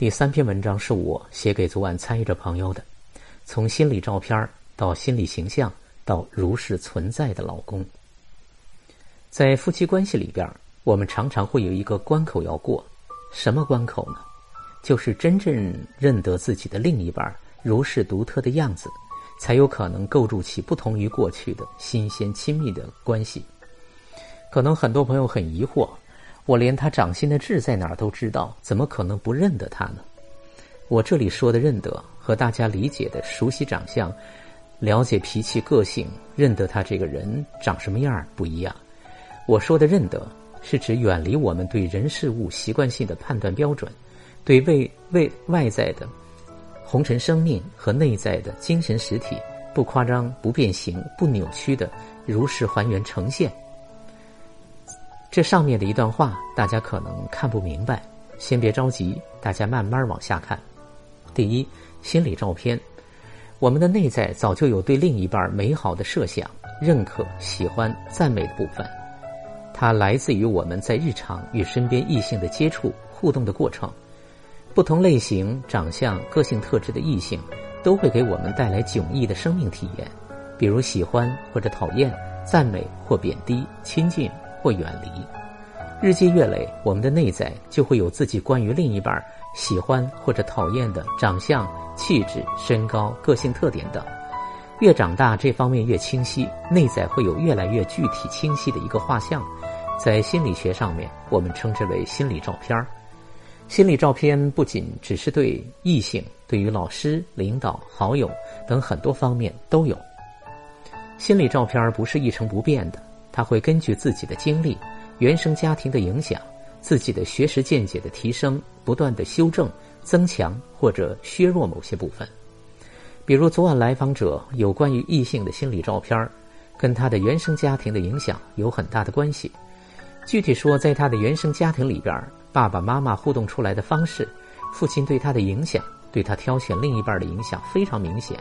第三篇文章是我写给昨晚参与者朋友的，从心理照片到心理形象到如是存在的老公。在夫妻关系里边，我们常常会有一个关口要过，什么关口呢？就是真正认得自己的另一半如是独特的样子，才有可能构筑起不同于过去的新鲜亲密的关系。可能很多朋友很疑惑。我连他掌心的痣在哪儿都知道，怎么可能不认得他呢？我这里说的认得，和大家理解的熟悉长相、了解脾气个性、认得他这个人长什么样不一样。我说的认得，是指远离我们对人事物习惯性的判断标准，对未未外在的红尘生命和内在的精神实体不夸张、不变形、不扭曲的如实还原呈现。这上面的一段话，大家可能看不明白，先别着急，大家慢慢往下看。第一，心理照片，我们的内在早就有对另一半美好的设想、认可、喜欢、赞美的部分，它来自于我们在日常与身边异性的接触、互动的过程。不同类型、长相、个性特质的异性，都会给我们带来迥异的生命体验，比如喜欢或者讨厌、赞美或贬低、亲近。或远离，日积月累，我们的内在就会有自己关于另一半喜欢或者讨厌的长相、气质、身高、个性特点等。越长大，这方面越清晰，内在会有越来越具体清晰的一个画像。在心理学上面，我们称之为心理照片心理照片不仅只是对异性，对于老师、领导、好友等很多方面都有。心理照片不是一成不变的。他会根据自己的经历、原生家庭的影响、自己的学识见解的提升，不断的修正、增强或者削弱某些部分。比如昨晚来访者有关于异性的心理照片跟他的原生家庭的影响有很大的关系。具体说，在他的原生家庭里边，爸爸妈妈互动出来的方式，父亲对他的影响，对他挑选另一半的影响非常明显。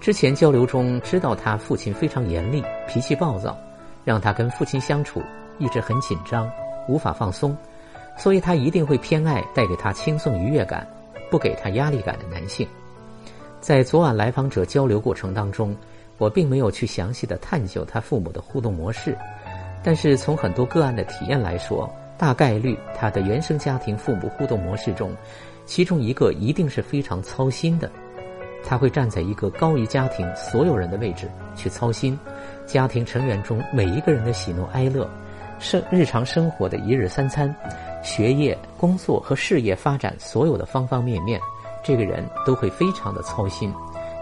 之前交流中知道他父亲非常严厉，脾气暴躁。让他跟父亲相处一直很紧张，无法放松，所以他一定会偏爱带给他轻松愉悦感、不给他压力感的男性。在昨晚来访者交流过程当中，我并没有去详细的探究他父母的互动模式，但是从很多个案的体验来说，大概率他的原生家庭父母互动模式中，其中一个一定是非常操心的。他会站在一个高于家庭所有人的位置去操心家庭成员中每一个人的喜怒哀乐，生日常生活的一日三餐、学业、工作和事业发展所有的方方面面，这个人都会非常的操心，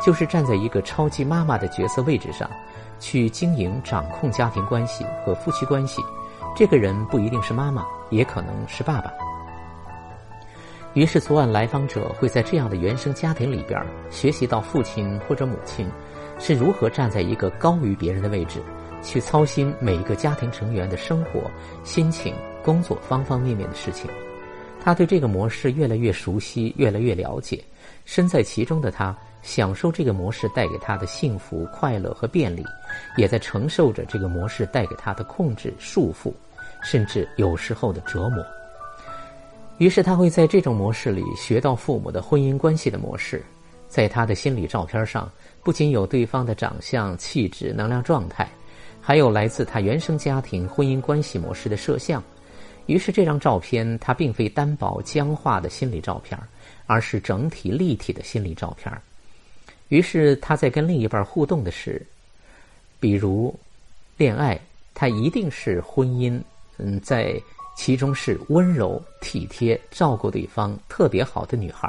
就是站在一个超级妈妈的角色位置上，去经营掌控家庭关系和夫妻关系。这个人不一定是妈妈，也可能是爸爸。于是，昨晚来访者会在这样的原生家庭里边学习到父亲或者母亲是如何站在一个高于别人的位置，去操心每一个家庭成员的生活、心情、工作方方面面的事情。他对这个模式越来越熟悉，越来越了解，身在其中的他享受这个模式带给他的幸福、快乐和便利，也在承受着这个模式带给他的控制、束缚，甚至有时候的折磨。于是他会在这种模式里学到父母的婚姻关系的模式，在他的心理照片上不仅有对方的长相、气质、能量状态，还有来自他原生家庭婚姻关系模式的摄像。于是这张照片它并非单薄僵化的心理照片，而是整体立体的心理照片。于是他在跟另一半互动的时，比如恋爱，他一定是婚姻，嗯，在。其中是温柔、体贴、照顾对方特别好的女孩，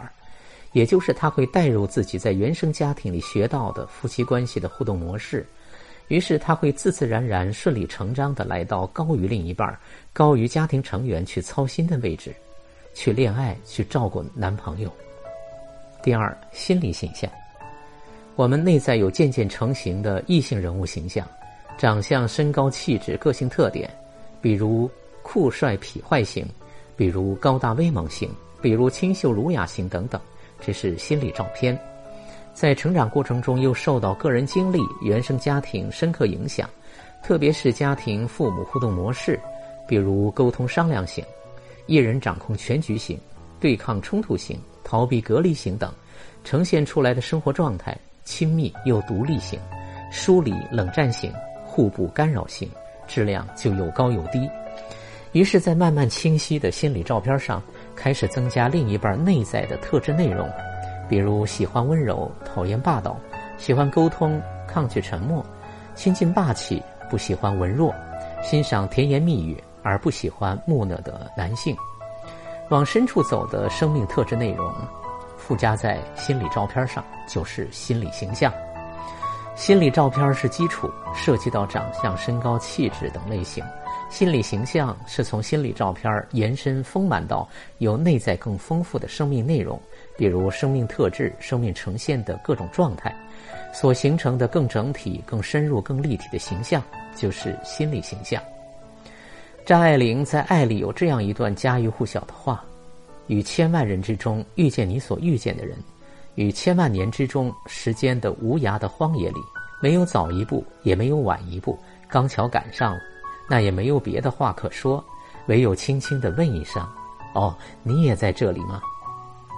也就是她会带入自己在原生家庭里学到的夫妻关系的互动模式，于是她会自自然然、顺理成章的来到高于另一半、高于家庭成员去操心的位置，去恋爱、去照顾男朋友。第二，心理形象，我们内在有渐渐成型的异性人物形象，长相、身高、气质、个性特点，比如。酷帅痞坏型，比如高大威猛型，比如清秀儒雅型等等，这是心理照片。在成长过程中，又受到个人经历、原生家庭深刻影响，特别是家庭父母互动模式，比如沟通商量型、一人掌控全局型、对抗冲突型、逃避隔离型等，呈现出来的生活状态，亲密又独立型、疏离冷战型、互不干扰型，质量就有高有低。于是，在慢慢清晰的心理照片上，开始增加另一半内在的特质内容，比如喜欢温柔，讨厌霸道；喜欢沟通，抗拒沉默；亲近霸气，不喜欢文弱；欣赏甜言蜜语，而不喜欢木讷的男性。往深处走的生命特质内容，附加在心理照片上，就是心理形象。心理照片是基础，涉及到长相、身高、气质等类型。心理形象是从心理照片延伸丰满到有内在更丰富的生命内容，比如生命特质、生命呈现的各种状态，所形成的更整体、更深入、更立体的形象，就是心理形象。张爱玲在《爱》里有这样一段家喻户晓的话：“与千万人之中遇见你所遇见的人，与千万年之中时间的无涯的荒野里，没有早一步，也没有晚一步，刚巧赶上了。”那也没有别的话可说，唯有轻轻的问一声：“哦，你也在这里吗？”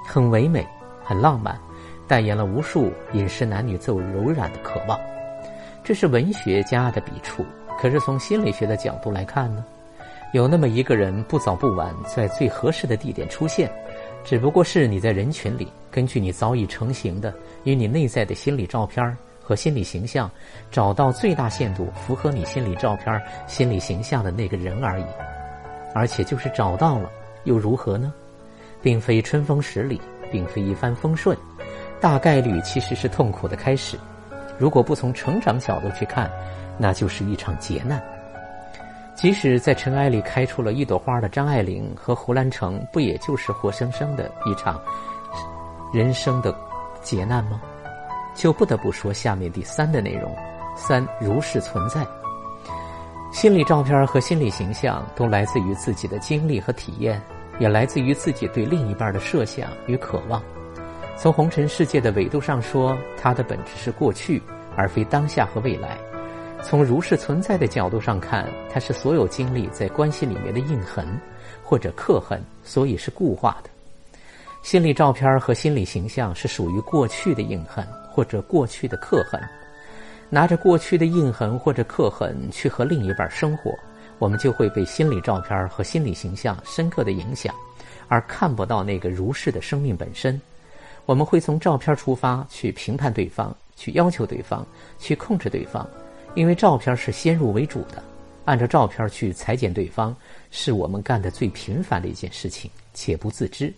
很唯美，很浪漫，代言了无数饮食男女奏柔软的渴望。这是文学家的笔触，可是从心理学的角度来看呢？有那么一个人，不早不晚，在最合适的地点出现，只不过是你在人群里，根据你早已成型的与你内在的心理照片和心理形象，找到最大限度符合你心理照片、心理形象的那个人而已。而且就是找到了，又如何呢？并非春风十里，并非一帆风顺，大概率其实是痛苦的开始。如果不从成长角度去看，那就是一场劫难。即使在尘埃里开出了一朵花的张爱玲和胡兰成，不也就是活生生的一场人生的劫难吗？就不得不说下面第三的内容：三如是存在。心理照片和心理形象都来自于自己的经历和体验，也来自于自己对另一半的设想与渴望。从红尘世界的维度上说，它的本质是过去，而非当下和未来；从如是存在的角度上看，它是所有经历在关系里面的印痕或者刻痕，所以是固化的。心理照片和心理形象是属于过去的印痕。或者过去的刻痕，拿着过去的印痕或者刻痕去和另一半生活，我们就会被心理照片和心理形象深刻的影响，而看不到那个如是的生命本身。我们会从照片出发去评判对方，去要求对方，去控制对方，因为照片是先入为主的，按照照片去裁剪对方，是我们干的最频繁的一件事情，且不自知。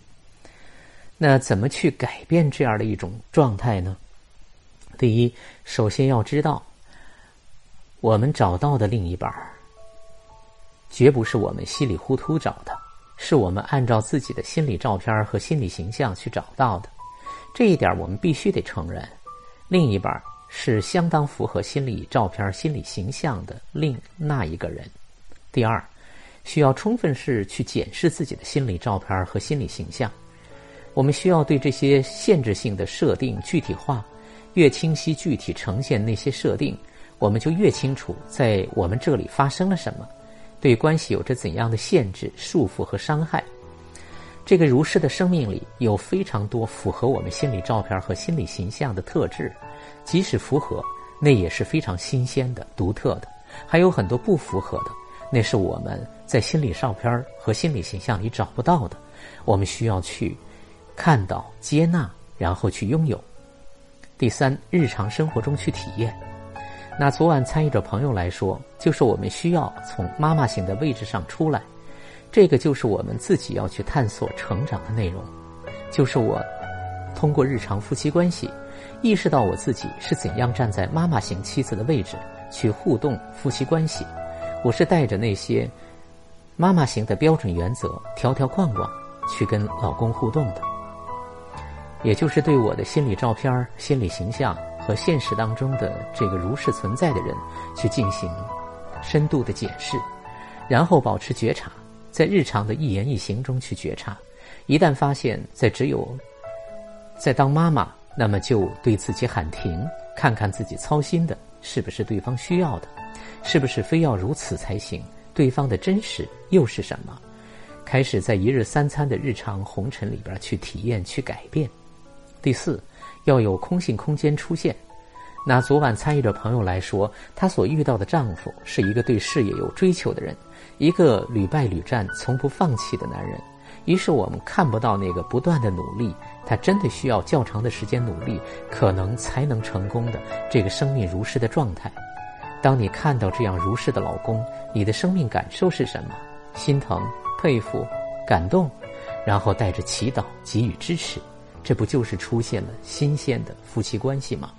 那怎么去改变这样的一种状态呢？第一，首先要知道，我们找到的另一半儿，绝不是我们稀里糊涂找的，是我们按照自己的心理照片和心理形象去找到的。这一点我们必须得承认，另一半是相当符合心理照片、心理形象的另那一个人。第二，需要充分是去检视自己的心理照片和心理形象，我们需要对这些限制性的设定具体化。越清晰具体呈现那些设定，我们就越清楚在我们这里发生了什么，对关系有着怎样的限制、束缚和伤害。这个如是的生命里有非常多符合我们心理照片和心理形象的特质，即使符合，那也是非常新鲜的、独特的；还有很多不符合的，那是我们在心理照片和心理形象里找不到的。我们需要去看到、接纳，然后去拥有。第三，日常生活中去体验。那昨晚参与者朋友来说，就是我们需要从妈妈型的位置上出来，这个就是我们自己要去探索成长的内容。就是我通过日常夫妻关系，意识到我自己是怎样站在妈妈型妻子的位置去互动夫妻关系。我是带着那些妈妈型的标准原则，条条框框去跟老公互动的。也就是对我的心理照片、心理形象和现实当中的这个如是存在的人，去进行深度的检视，然后保持觉察，在日常的一言一行中去觉察。一旦发现，在只有在当妈妈，那么就对自己喊停，看看自己操心的是不是对方需要的，是不是非要如此才行？对方的真实又是什么？开始在一日三餐的日常红尘里边去体验、去改变。第四，要有空性空间出现。拿昨晚参与者朋友来说，她所遇到的丈夫是一个对事业有追求的人，一个屡败屡战、从不放弃的男人。于是我们看不到那个不断的努力，他真的需要较长的时间努力，可能才能成功的这个生命如诗的状态。当你看到这样如诗的老公，你的生命感受是什么？心疼、佩服、感动，然后带着祈祷给予支持，这不就是出现了新鲜的夫妻关系吗？